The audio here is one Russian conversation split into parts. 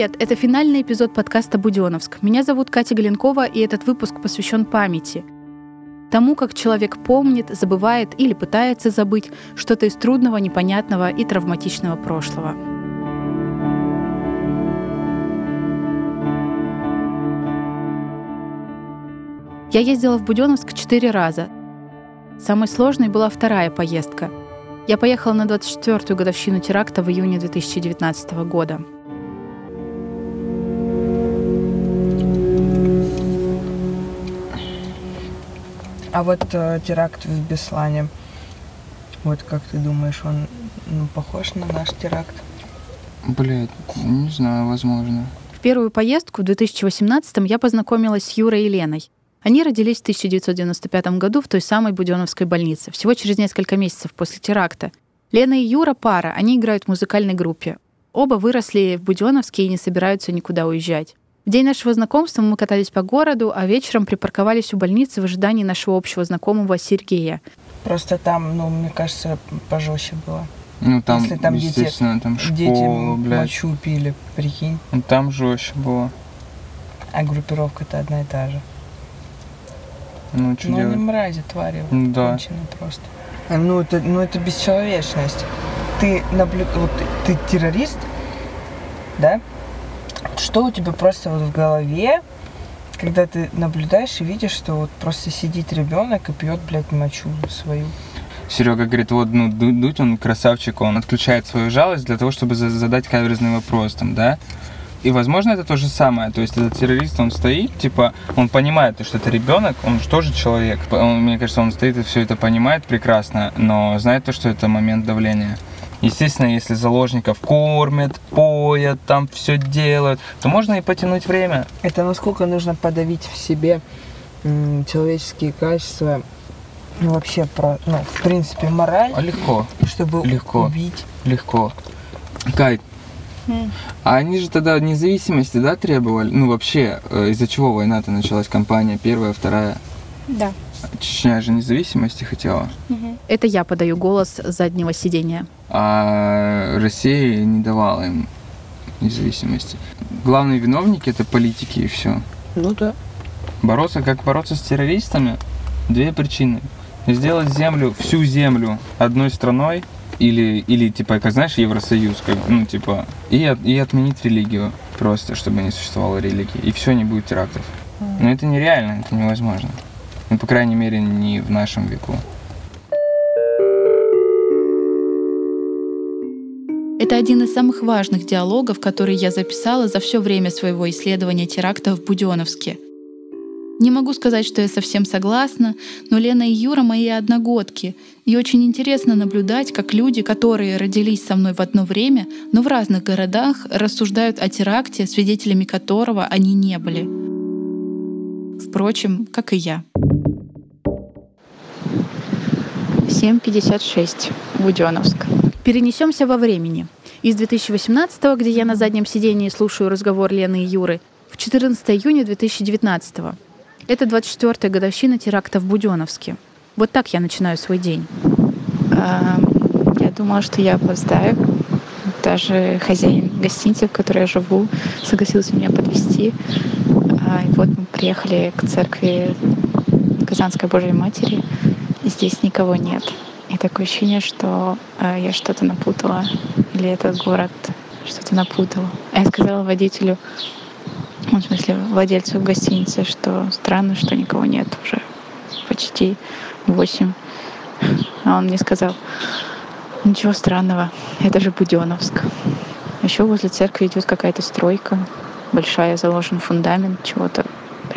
Привет, это финальный эпизод подкаста «Буденовск». Меня зовут Катя Галенкова, и этот выпуск посвящен памяти. Тому, как человек помнит, забывает или пытается забыть что-то из трудного, непонятного и травматичного прошлого. Я ездила в Буденовск четыре раза. Самой сложной была вторая поездка. Я поехала на 24-ю годовщину теракта в июне 2019 года. А вот э, теракт в Беслане, вот как ты думаешь, он ну, похож на наш теракт? Блять, не знаю, возможно. В первую поездку в 2018 я познакомилась с Юрой и Леной. Они родились в 1995 году в той самой Буденовской больнице, всего через несколько месяцев после теракта. Лена и Юра — пара, они играют в музыкальной группе. Оба выросли в Буденовске и не собираются никуда уезжать. В день нашего знакомства мы катались по городу, а вечером припарковались у больницы в ожидании нашего общего знакомого Сергея. Просто там, ну, мне кажется, пожестче было. Ну там, Если там дети- естественно, там школа, Дети блядь. мочу пили, прикинь. Ну, Там жестче было. А группировка-то одна и та же. Ну, что Ну, они делать? мрази, твари. Ну, да. просто. А, Ну, это, ну, это бесчеловечность. Ты, наблю... вот, ты террорист, да? Что у тебя просто вот в голове, когда ты наблюдаешь и видишь, что вот просто сидит ребенок и пьет, блядь, мочу свою. Серега говорит, вот, ну, Ду- Дудь, он красавчик, он отключает свою жалость для того, чтобы за- задать каверзный вопрос, там, да? И, возможно, это то же самое. То есть этот террорист, он стоит, типа, он понимает, что это ребенок, он же тоже человек. Он, мне кажется, он стоит и все это понимает прекрасно, но знает то, что это момент давления. Естественно, если заложников кормят, поят, там все делают, то можно и потянуть время. Это насколько нужно подавить в себе человеческие качества, ну, вообще, про, ну, в принципе, мораль, А легко, чтобы легко. убить. легко. Кать, а они же тогда независимости, да, требовали? Ну, вообще, э, из-за чего война-то началась? Кампания первая, вторая? Да. Чечня же независимости хотела. Это я подаю голос с заднего сидения. а Россия не давала им независимости. Главные виновники это политики и все. Ну да. Бороться, как бороться с террористами? Две причины. Сделать землю, всю землю одной страной, или, или типа, как знаешь, Евросоюз, как, ну, типа, и, от- и отменить религию просто, чтобы не существовало религии, и все, не будет терактов. Но это нереально, это невозможно. Ну, по крайней мере, не в нашем веку. Это один из самых важных диалогов, которые я записала за все время своего исследования теракта в Буденовске. Не могу сказать, что я совсем согласна, но Лена и Юра мои одногодки. И очень интересно наблюдать, как люди, которые родились со мной в одно время, но в разных городах, рассуждают о теракте, свидетелями которого они не были. Впрочем, как и я. 7.56, Буденовск. Перенесемся во времени. Из 2018 где я на заднем сидении слушаю разговор Лены и Юры, в 14 июня 2019 Это 24-я годовщина теракта в Буденовске. Вот так я начинаю свой день. А, Я думала, что я опоздаю. Даже хозяин гостиницы, в которой я живу, согласился меня подвести. И вот мы приехали к церкви Казанской Божьей Матери. Здесь никого нет. И такое ощущение, что а, я что-то напутала. Или этот город что-то напутал. А я сказала водителю, ну, в смысле владельцу гостиницы, что странно, что никого нет уже почти восемь. А он мне сказал, ничего странного, это же Буденовск. Еще возле церкви идет какая-то стройка, большая, заложен фундамент чего-то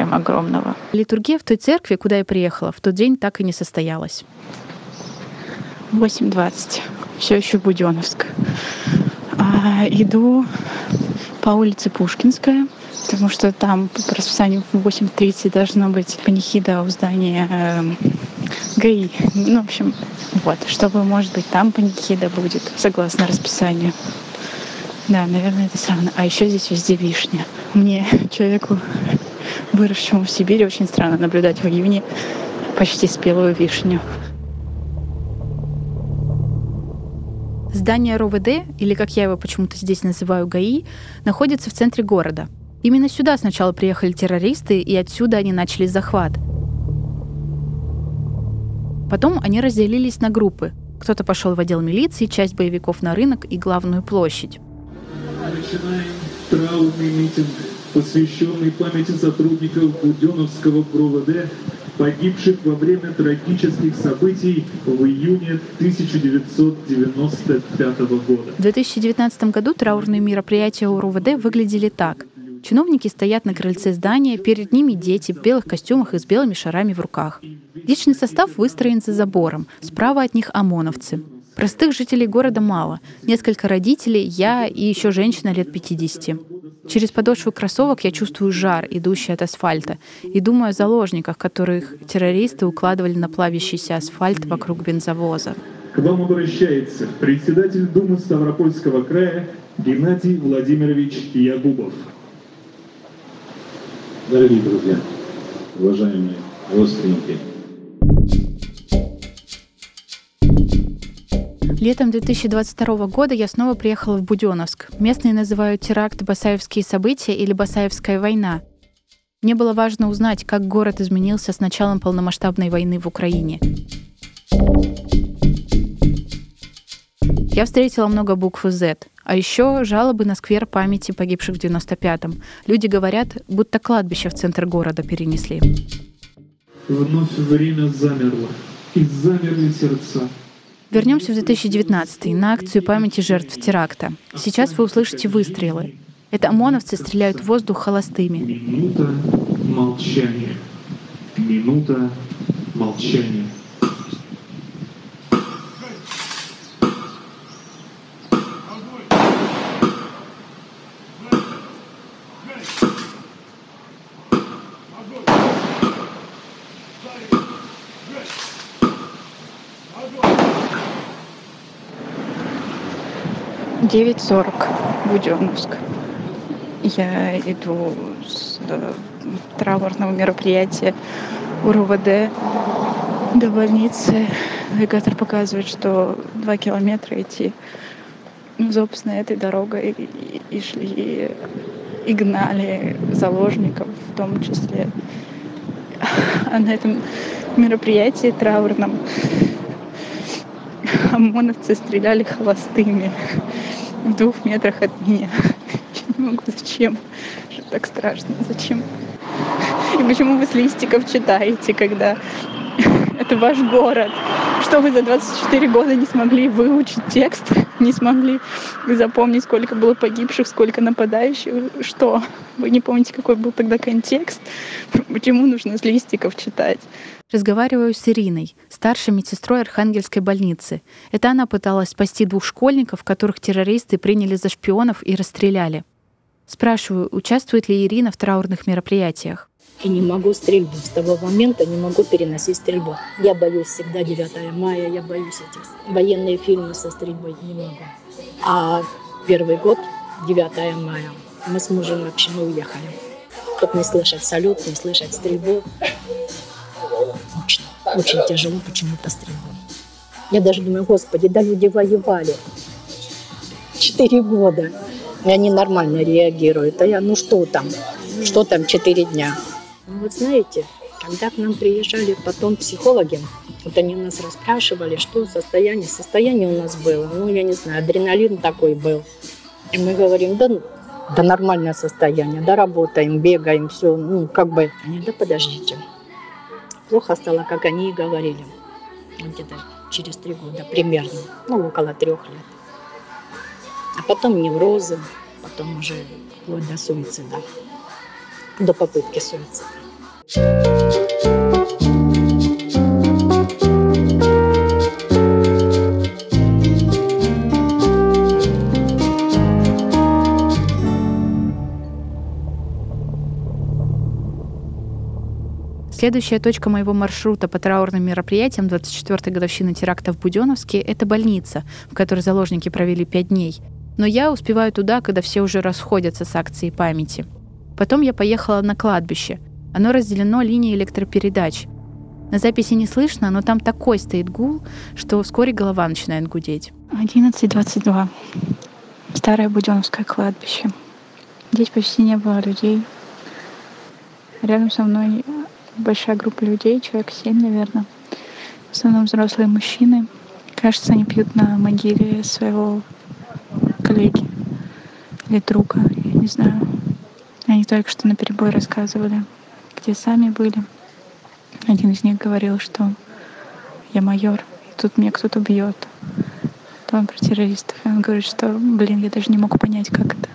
прям огромного. Литургия в той церкви, куда я приехала, в тот день так и не состоялась. 8.20. Все еще Буденовск. А, иду по улице Пушкинская, потому что там по расписанию в 8.30 должно быть панихида у здания эм, ГАИ. Ну, в общем, вот, чтобы, может быть, там панихида будет, согласно расписанию. Да, наверное, это странно. А еще здесь везде вишня. Мне, человеку, выросшему в Сибири, очень странно наблюдать в июне почти спелую вишню. Здание РОВД, или как я его почему-то здесь называю ГАИ, находится в центре города. Именно сюда сначала приехали террористы, и отсюда они начали захват. Потом они разделились на группы. Кто-то пошел в отдел милиции, часть боевиков на рынок и главную площадь. Начинаем траурный митинг, посвященный памяти сотрудников Буденовского ПРОВД, погибших во время трагических событий в июне 1995 года. В 2019 году траурные мероприятия у РУВД выглядели так. Чиновники стоят на крыльце здания, перед ними дети в белых костюмах и с белыми шарами в руках. Личный состав выстроен за забором, справа от них ОМОНовцы. Простых жителей города мало. Несколько родителей, я и еще женщина лет 50. Через подошву кроссовок я чувствую жар, идущий от асфальта, и думаю о заложниках, которых террористы укладывали на плавящийся асфальт вокруг бензовоза. К вам обращается председатель Думы Ставропольского края Геннадий Владимирович Ягубов. Дорогие друзья, уважаемые родственники, Летом 2022 года я снова приехала в Буденновск. Местные называют теракт «Басаевские события» или «Басаевская война». Мне было важно узнать, как город изменился с началом полномасштабной войны в Украине. Я встретила много букв Z, а еще жалобы на сквер памяти погибших в 95-м. Люди говорят, будто кладбище в центр города перенесли. Вновь время замерло, и замерли сердца. Вернемся в 2019 на акцию памяти жертв теракта. Сейчас вы услышите выстрелы. Это ОМОНовцы стреляют в воздух холостыми. Минута молчания. Минута молчания. Девять сорок, Буденновск. Я иду с э, траурного мероприятия у РУВД до больницы. Навигатор показывает, что два километра идти. Ну, собственно, этой дорогой и, и шли, и гнали заложников в том числе. А на этом мероприятии траурном ОМОНовцы стреляли холостыми в двух метрах от меня. Я не могу, зачем? Что так страшно, зачем? И почему вы с листиков читаете, когда это ваш город? Что вы за 24 года не смогли выучить текст, не смогли запомнить, сколько было погибших, сколько нападающих? Что? Вы не помните, какой был тогда контекст? Почему нужно с листиков читать? Разговариваю с Ириной, старшей медсестрой Архангельской больницы. Это она пыталась спасти двух школьников, которых террористы приняли за шпионов и расстреляли. Спрашиваю, участвует ли Ирина в траурных мероприятиях. И не могу стрельбу. С того момента не могу переносить стрельбу. Я боюсь всегда 9 мая, я боюсь этих военные фильмы со стрельбой не могу. А первый год, 9 мая, мы с мужем вообще мы уехали. Чтобы не слышать салют, не слышать стрельбу. Очень, очень тяжело почему-то стрельбу. Я даже думаю, господи, да люди воевали. Четыре года. И они нормально реагируют. А я, ну что там? Что там четыре дня? Ну вот знаете, когда к нам приезжали потом психологи, вот они нас расспрашивали, что состояние. Состояние у нас было, ну, я не знаю, адреналин такой был. И мы говорим, да, да нормальное состояние, да работаем, бегаем, все, ну, как бы. Они, да подождите, плохо стало, как они и говорили. Где-то через три года примерно, ну, около трех лет. А потом неврозы, потом уже вплоть до суицида, до попытки суицида. Следующая точка моего маршрута по траурным мероприятиям 24-й годовщины теракта в Буденновске — это больница, в которой заложники провели пять дней. Но я успеваю туда, когда все уже расходятся с акцией памяти. Потом я поехала на кладбище. Оно разделено линией электропередач. На записи не слышно, но там такой стоит гул, что вскоре голова начинает гудеть. 11.22. Старое Буденовское кладбище. Здесь почти не было людей. Рядом со мной большая группа людей, человек семь, наверное. В основном взрослые мужчины. Кажется, они пьют на могиле своего коллеги или друга, я не знаю. Они только что на перебой рассказывали, где сами были. Один из них говорил, что я майор, и тут меня кто-то бьет. То он про террористов. И он говорит, что, блин, я даже не могу понять, как это.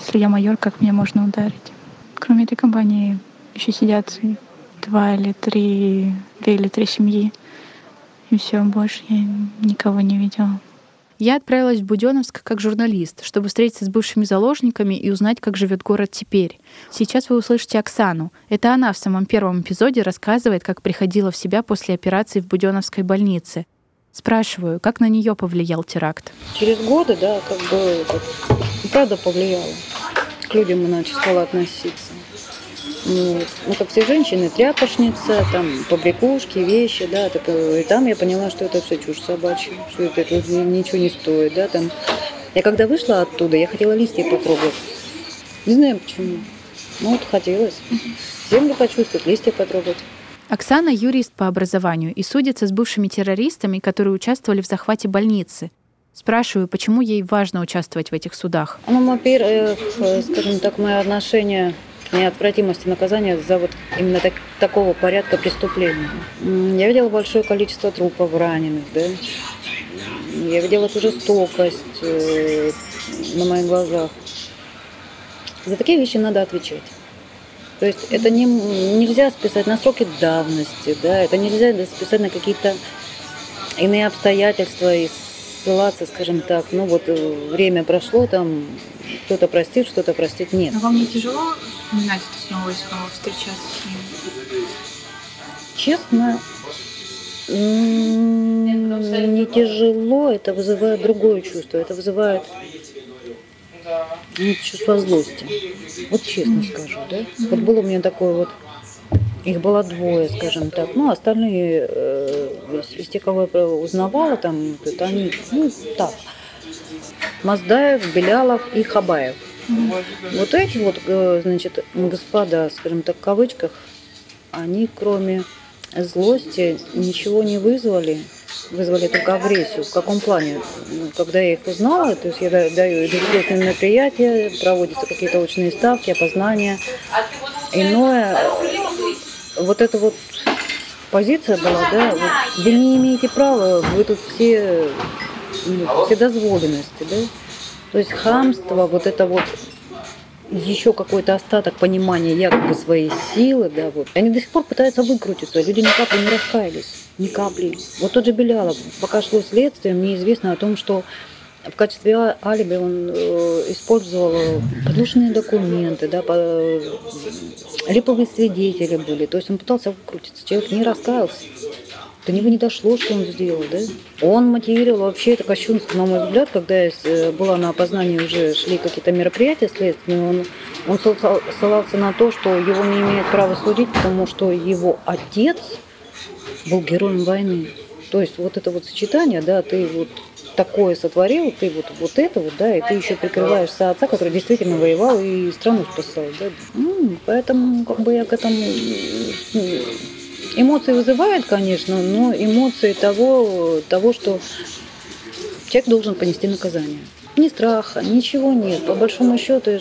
Если я майор, как меня можно ударить? Кроме этой компании еще сидят два или три, две или три семьи. И все, больше я никого не видела. Я отправилась в Буденновск как журналист, чтобы встретиться с бывшими заложниками и узнать, как живет город теперь. Сейчас вы услышите Оксану. Это она в самом первом эпизоде рассказывает, как приходила в себя после операции в Буденновской больнице. Спрашиваю, как на нее повлиял теракт? Через годы, да, как бы, правда повлияло. К людям иначе стало относиться. Ну, ну, как все женщины, тряпочница, там, побрякушки, вещи, да, так, и там я поняла, что это все чушь собачья, что это, это ничего не стоит, да, там. Я когда вышла оттуда, я хотела листья потрогать. Не знаю почему. Ну, вот хотелось. Землю почувствовать, листья потрогать. Оксана – юрист по образованию и судится с бывшими террористами, которые участвовали в захвате больницы. Спрашиваю, почему ей важно участвовать в этих судах? Ну, во-первых, скажем так, мое отношение неотвратимости наказания за вот именно так, такого порядка преступления. Я видела большое количество трупов раненых, да. Я видела эту жестокость э, на моих глазах. За такие вещи надо отвечать. То есть это не, нельзя списать на сроки давности, да, это нельзя списать на какие-то иные обстоятельства и ссылаться, скажем так, ну вот э, время прошло, там кто-то простит, что-то простит нет. Но вам не тяжело вспоминать это снова и снова, встречаться с ним? Честно, не тяжело, это вызывает другое чувство, это вызывает ну, чувство злости. Вот честно скажу, да? Вот было у меня такое вот их было двое, скажем так. Ну, остальные, э, из тех, кого я узнавала, там, это они, ну, так. Маздаев, Белялов и Хабаев. Mm-hmm. Вот эти вот, э, значит, господа, скажем так, в кавычках, они кроме злости ничего не вызвали, вызвали только агрессию. В каком плане? Ну, когда я их узнала, то есть я даю интересные мероприятия, проводятся какие-то очные ставки, опознания. Иное вот эта вот позиция была, да, вот, вы не имеете права, вы тут все, ну, все дозволенности, да. То есть хамство, вот это вот еще какой-то остаток понимания якобы своей силы, да, вот. Они до сих пор пытаются выкрутиться, люди ни капли не раскаялись, ни капли. Вот тот же Белялов, пока шло следствие, мне известно о том, что в качестве алиби он э, использовал подложные документы, да, по, липовые свидетели были. То есть он пытался выкрутиться. Человек не раскаялся. До него не дошло, что он сделал, да? Он мотивировал вообще это кощунство, на мой взгляд, когда я э, была на опознании, уже шли какие-то мероприятия следственные, он, он ссылался на то, что его не имеет права судить, потому что его отец был героем войны. То есть вот это вот сочетание, да, ты вот такое сотворил, ты вот, вот это вот, да, и ты еще прикрываешься отца, который действительно воевал и страну спасал, да. Ну, поэтому как бы я к этому эмоции вызывает, конечно, но эмоции того, того, что человек должен понести наказание. Ни страха, ничего нет. По большому счету я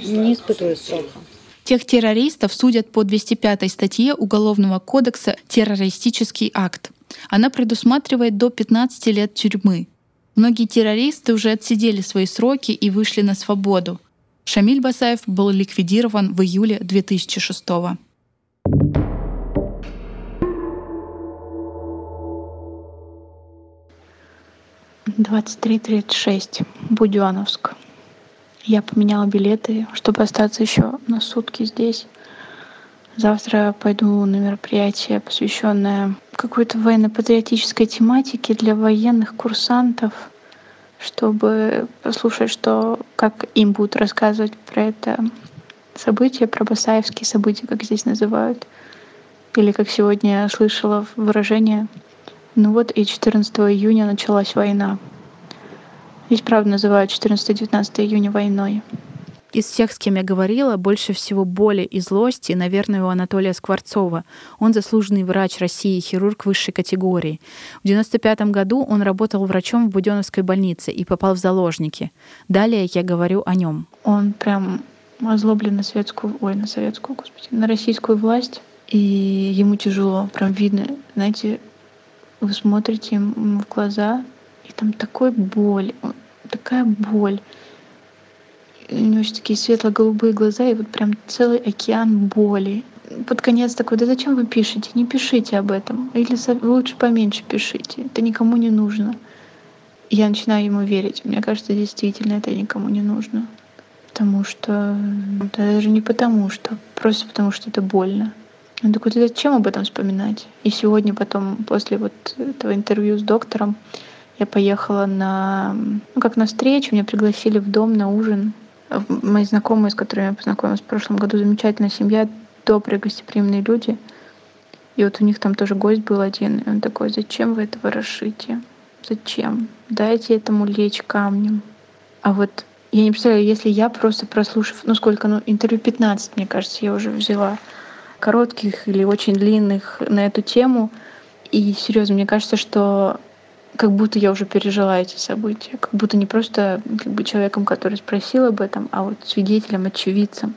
не испытываю страха. Тех террористов судят по 205 статье Уголовного кодекса «Террористический акт». Она предусматривает до 15 лет тюрьмы. Многие террористы уже отсидели свои сроки и вышли на свободу. Шамиль Басаев был ликвидирован в июле 2006 года. Двадцать три тридцать шесть. Буденовск. Я поменяла билеты, чтобы остаться еще на сутки здесь. Завтра пойду на мероприятие, посвященное какой-то военно-патриотической тематике для военных курсантов, чтобы послушать, что, как им будут рассказывать про это событие, про басаевские события, как здесь называют. Или, как сегодня я слышала выражение, Ну вот и 14 июня началась война. Здесь, правда, называют 14-19 июня войной. Из всех, с кем я говорила, больше всего боли и злости, наверное, у Анатолия Скворцова. Он заслуженный врач России, хирург высшей категории. В 95 году он работал врачом в Буденовской больнице и попал в заложники. Далее я говорю о нем. Он прям озлоблен на советскую, ой, на советскую, господи, на российскую власть. И ему тяжело, прям видно, знаете, вы смотрите ему в глаза, и там такой боль, такая боль у него еще такие светло-голубые глаза, и вот прям целый океан боли. Под конец такой, да зачем вы пишете? Не пишите об этом. Или лучше поменьше пишите. Это никому не нужно. Я начинаю ему верить. Мне кажется, действительно это никому не нужно. Потому что... Даже не потому что. Просто потому что это больно. Он такой, да зачем об этом вспоминать? И сегодня потом, после вот этого интервью с доктором, я поехала на, ну, как на встречу, меня пригласили в дом на ужин мои знакомые, с которыми я познакомилась в прошлом году, замечательная семья, добрые, гостеприимные люди. И вот у них там тоже гость был один, и он такой, зачем вы это ворошите? Зачем? Дайте этому лечь камнем. А вот я не представляю, если я просто прослушав, ну сколько, ну интервью 15, мне кажется, я уже взяла коротких или очень длинных на эту тему. И серьезно, мне кажется, что как будто я уже пережила эти события, как будто не просто как бы человеком, который спросил об этом, а вот свидетелем, очевидцем.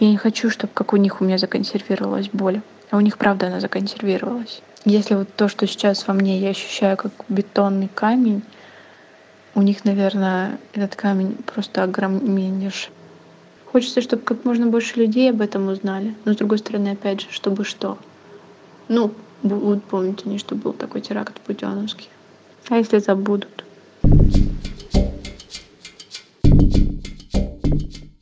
Я не хочу, чтобы как у них у меня законсервировалась боль. А у них, правда, она законсервировалась. Если вот то, что сейчас во мне я ощущаю как бетонный камень, у них, наверное, этот камень просто огромнейший. Хочется, чтобы как можно больше людей об этом узнали. Но, с другой стороны, опять же, чтобы что? Ну, будут помнить они, что был такой теракт в Буденновске. А если забудут?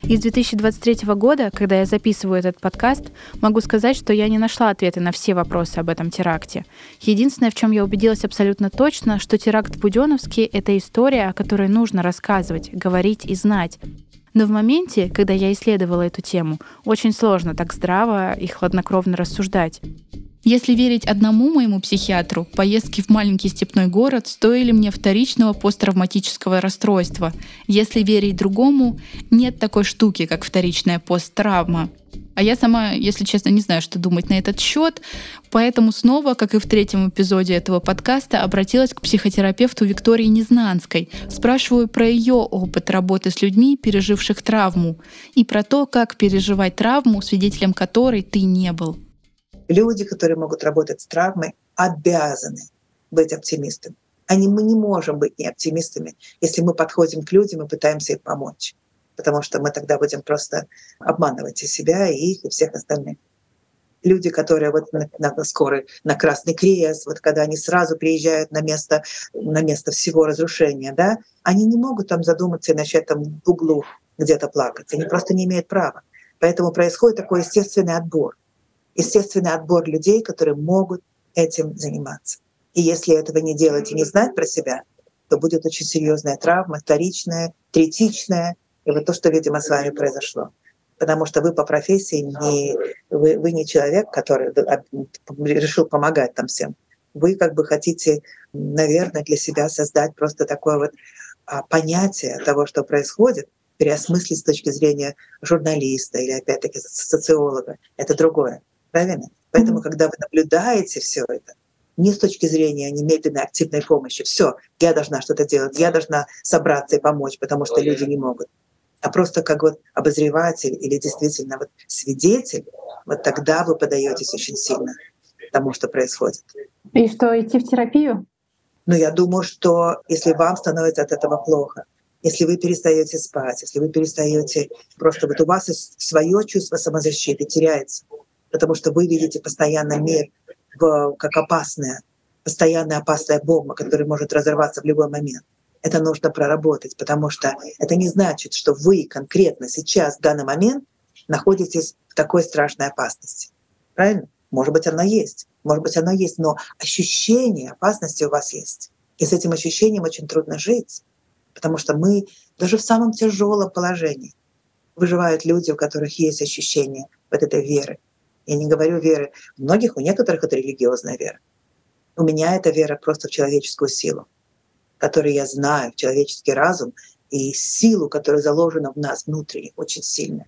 Из 2023 года, когда я записываю этот подкаст, могу сказать, что я не нашла ответы на все вопросы об этом теракте. Единственное, в чем я убедилась абсолютно точно, что теракт в Буденовске — это история, о которой нужно рассказывать, говорить и знать. Но в моменте, когда я исследовала эту тему, очень сложно так здраво и хладнокровно рассуждать. Если верить одному моему психиатру, поездки в маленький степной город стоили мне вторичного посттравматического расстройства. Если верить другому, нет такой штуки, как вторичная посттравма. А я сама, если честно, не знаю, что думать на этот счет, поэтому снова, как и в третьем эпизоде этого подкаста, обратилась к психотерапевту Виктории Незнанской. Спрашиваю про ее опыт работы с людьми, переживших травму, и про то, как переживать травму, свидетелем которой ты не был люди, которые могут работать с травмой, обязаны быть оптимистами. Они, мы не можем быть не оптимистами, если мы подходим к людям и пытаемся им помочь. Потому что мы тогда будем просто обманывать и себя, и их, и всех остальных. Люди, которые вот на, на скорой, на Красный Крест, вот когда они сразу приезжают на место, на место всего разрушения, да, они не могут там задуматься и начать там в углу где-то плакать. Они просто не имеют права. Поэтому происходит такой естественный отбор естественный отбор людей, которые могут этим заниматься. И если этого не делать и не знать про себя, то будет очень серьезная травма, вторичная, третичная, и вот то, что, видимо, с вами произошло. Потому что вы по профессии не, вы, вы не человек, который решил помогать там всем. Вы как бы хотите, наверное, для себя создать просто такое вот а, понятие того, что происходит, переосмыслить с точки зрения журналиста или, опять-таки, социолога. Это другое. Правильно? Поэтому, когда вы наблюдаете все это, не с точки зрения немедленной активной помощи, все, я должна что-то делать, я должна собраться и помочь, потому что люди не могут. А просто как вот обозреватель или действительно вот свидетель, вот тогда вы подаетесь очень сильно тому, что происходит. И что, идти в терапию? Ну, я думаю, что если вам становится от этого плохо, если вы перестаете спать, если вы перестаете, просто вот у вас свое чувство самозащиты теряется, потому что вы видите постоянно мир в, как опасная, постоянная опасная бомба, которая может разорваться в любой момент. Это нужно проработать, потому что это не значит, что вы конкретно сейчас, в данный момент, находитесь в такой страшной опасности. Правильно? Может быть, оно есть. Может быть, оно есть, но ощущение опасности у вас есть. И с этим ощущением очень трудно жить, потому что мы даже в самом тяжелом положении выживают люди, у которых есть ощущение вот этой веры, я не говорю веры. Многих, у некоторых это религиозная вера. У меня это вера просто в человеческую силу, которую я знаю, в человеческий разум и силу, которая заложена в нас внутренне, очень сильно.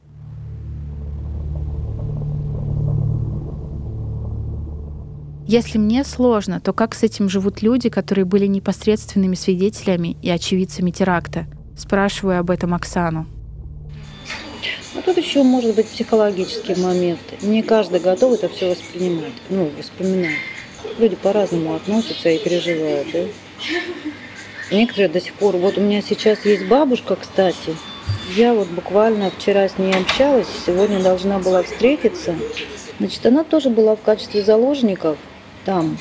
Если мне сложно, то как с этим живут люди, которые были непосредственными свидетелями и очевидцами теракта? Спрашиваю об этом Оксану. А тут еще может быть психологический момент. Не каждый готов это все воспринимать, ну, воспоминать. Люди по-разному относятся и переживают, да? Некоторые до сих пор, вот у меня сейчас есть бабушка, кстати, я вот буквально вчера с ней общалась, сегодня должна была встретиться. Значит, она тоже была в качестве заложников там.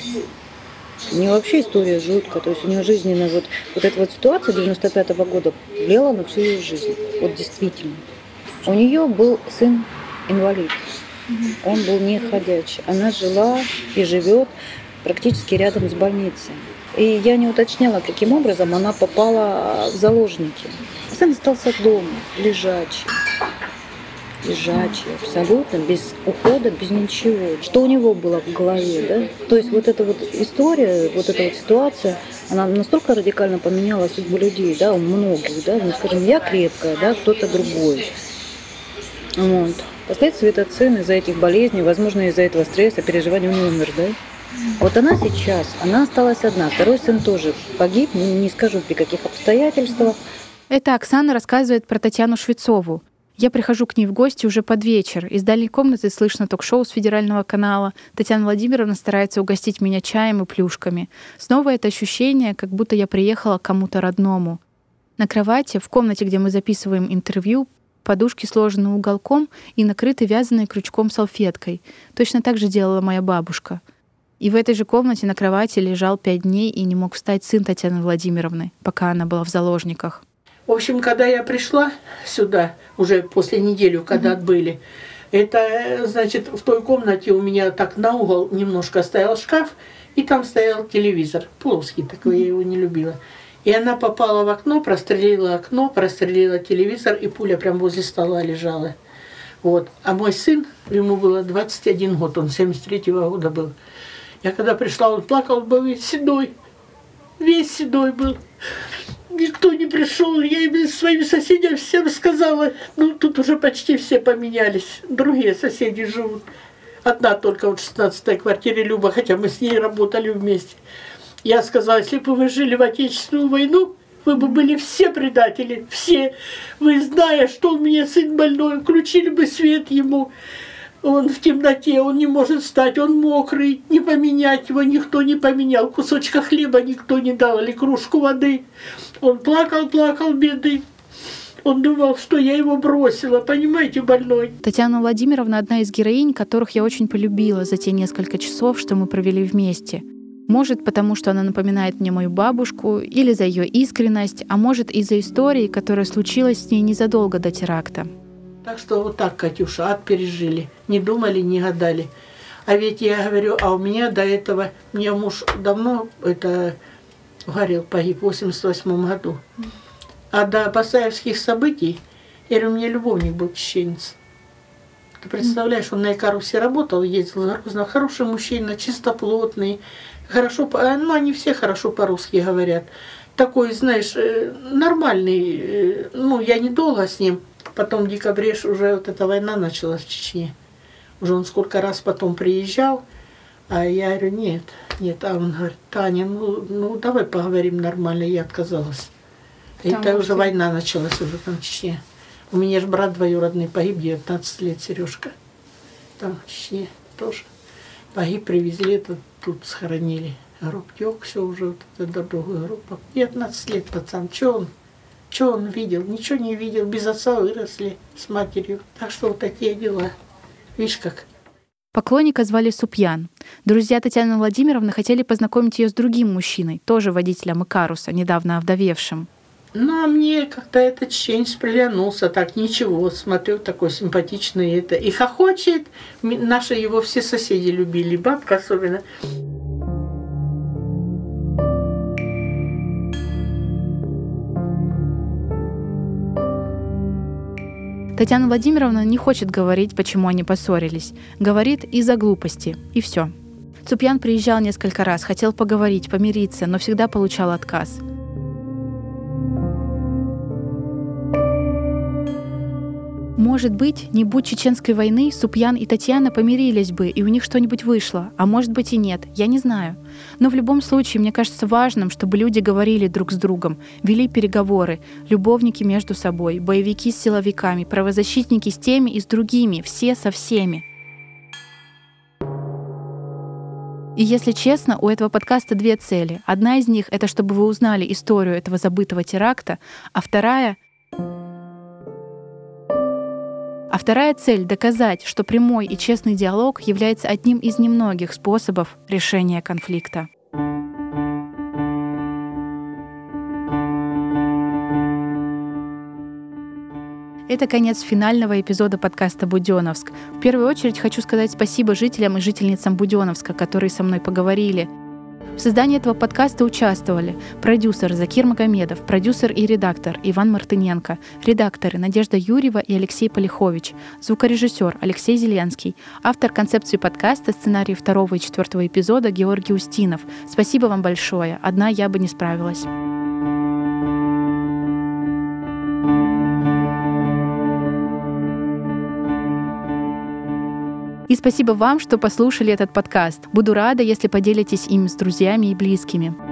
У нее вообще история жуткая, то есть у нее жизненная вот, вот эта вот ситуация 95 -го года влияла на всю ее жизнь, вот действительно. У нее был сын инвалид, он был не ходячий. Она жила и живет практически рядом с больницей. И я не уточняла, каким образом она попала в заложники. Сын остался дома, лежачий лежачий, абсолютно, без ухода, без ничего. Что у него было в голове, да? То есть вот эта вот история, вот эта вот ситуация, она настолько радикально поменяла судьбу людей, да, у многих, да, ну, скажем, я крепкая, да, кто-то другой. Вот. Этот сын из-за этих болезней, возможно, из-за этого стресса, переживания, он умер, да? Вот она сейчас, она осталась одна. Второй сын тоже погиб, не скажу при каких обстоятельствах. Это Оксана рассказывает про Татьяну Швецову, я прихожу к ней в гости уже под вечер. Из дальней комнаты слышно ток-шоу с федерального канала. Татьяна Владимировна старается угостить меня чаем и плюшками. Снова это ощущение, как будто я приехала к кому-то родному. На кровати, в комнате, где мы записываем интервью, подушки сложены уголком и накрыты вязаной крючком салфеткой. Точно так же делала моя бабушка. И в этой же комнате на кровати лежал пять дней и не мог встать сын Татьяны Владимировны, пока она была в заложниках. В общем, когда я пришла сюда, уже после недели, когда отбыли, это, значит, в той комнате у меня так на угол немножко стоял шкаф, и там стоял телевизор, плоский такой, я его не любила. И она попала в окно, прострелила окно, прострелила телевизор, и пуля прям возле стола лежала. Вот. А мой сын, ему было 21 год, он 73-го года был. Я когда пришла, он плакал, был весь седой, весь седой был никто не пришел. Я им своим соседям всем сказала. Ну, тут уже почти все поменялись. Другие соседи живут. Одна только в 16-й квартире Люба, хотя мы с ней работали вместе. Я сказала, если бы вы жили в Отечественную войну, вы бы были все предатели, все. Вы, зная, что у меня сын больной, включили бы свет ему. Он в темноте, он не может встать, он мокрый, не поменять его никто не поменял. Кусочка хлеба никто не дал, или кружку воды. Он плакал, плакал, бедный. Он думал, что я его бросила, понимаете, больной. Татьяна Владимировна одна из героинь, которых я очень полюбила за те несколько часов, что мы провели вместе. Может, потому что она напоминает мне мою бабушку, или за ее искренность, а может, из-за истории, которая случилась с ней незадолго до теракта. Так что вот так, Катюша, ад пережили. Не думали, не гадали. А ведь я говорю, а у меня до этого, мне муж давно это горел, погиб в 88 году. А до Басаевских событий, я говорю, у меня любовник был чеченец. Ты представляешь, он на Икарусе работал, ездил за Грозно. Хороший мужчина, чистоплотный, хорошо, ну они все хорошо по-русски говорят. Такой, знаешь, э, нормальный, э, ну я недолго с ним, Потом в декабре уже вот эта война началась в Чечне. Уже он сколько раз потом приезжал, а я говорю, нет, нет. А он говорит, Таня, ну, ну давай поговорим нормально. Я отказалась. И это уже война началась уже там в Чечне. У меня же брат двоюродный погиб, 19 лет, Сережка. Там в Чечне тоже. Погиб, привезли, это тут схоронили. Гроб тек, все уже, вот это другой гроб. 19 лет пацан, что он? Что он видел? Ничего не видел. Без отца выросли с матерью. Так что вот такие дела. Видишь как. Поклонника звали Супьян. Друзья Татьяны Владимировны хотели познакомить ее с другим мужчиной, тоже водителем Икаруса, недавно овдовевшим. Ну, а мне как-то этот чеченец приглянулся, так ничего, смотрю, такой симпатичный это. И хохочет. Наши его все соседи любили, бабка особенно. Татьяна Владимировна не хочет говорить, почему они поссорились. Говорит из-за глупости. И все. Цупьян приезжал несколько раз, хотел поговорить, помириться, но всегда получал отказ. Может быть, не будь чеченской войны, Супьян и Татьяна помирились бы, и у них что-нибудь вышло. А может быть и нет, я не знаю. Но в любом случае, мне кажется важным, чтобы люди говорили друг с другом, вели переговоры, любовники между собой, боевики с силовиками, правозащитники с теми и с другими, все со всеми. И если честно, у этого подкаста две цели. Одна из них — это чтобы вы узнали историю этого забытого теракта, а вторая — вторая цель — доказать, что прямой и честный диалог является одним из немногих способов решения конфликта. Это конец финального эпизода подкаста «Буденовск». В первую очередь хочу сказать спасибо жителям и жительницам Буденовска, которые со мной поговорили — в создании этого подкаста участвовали продюсер Закир Магомедов, продюсер и редактор Иван Мартыненко, редакторы Надежда Юрьева и Алексей Полихович, звукорежиссер Алексей Зеленский, автор концепции подкаста, сценарий второго и четвертого эпизода Георгий Устинов. Спасибо вам большое. Одна я бы не справилась. И спасибо вам, что послушали этот подкаст. Буду рада, если поделитесь им с друзьями и близкими.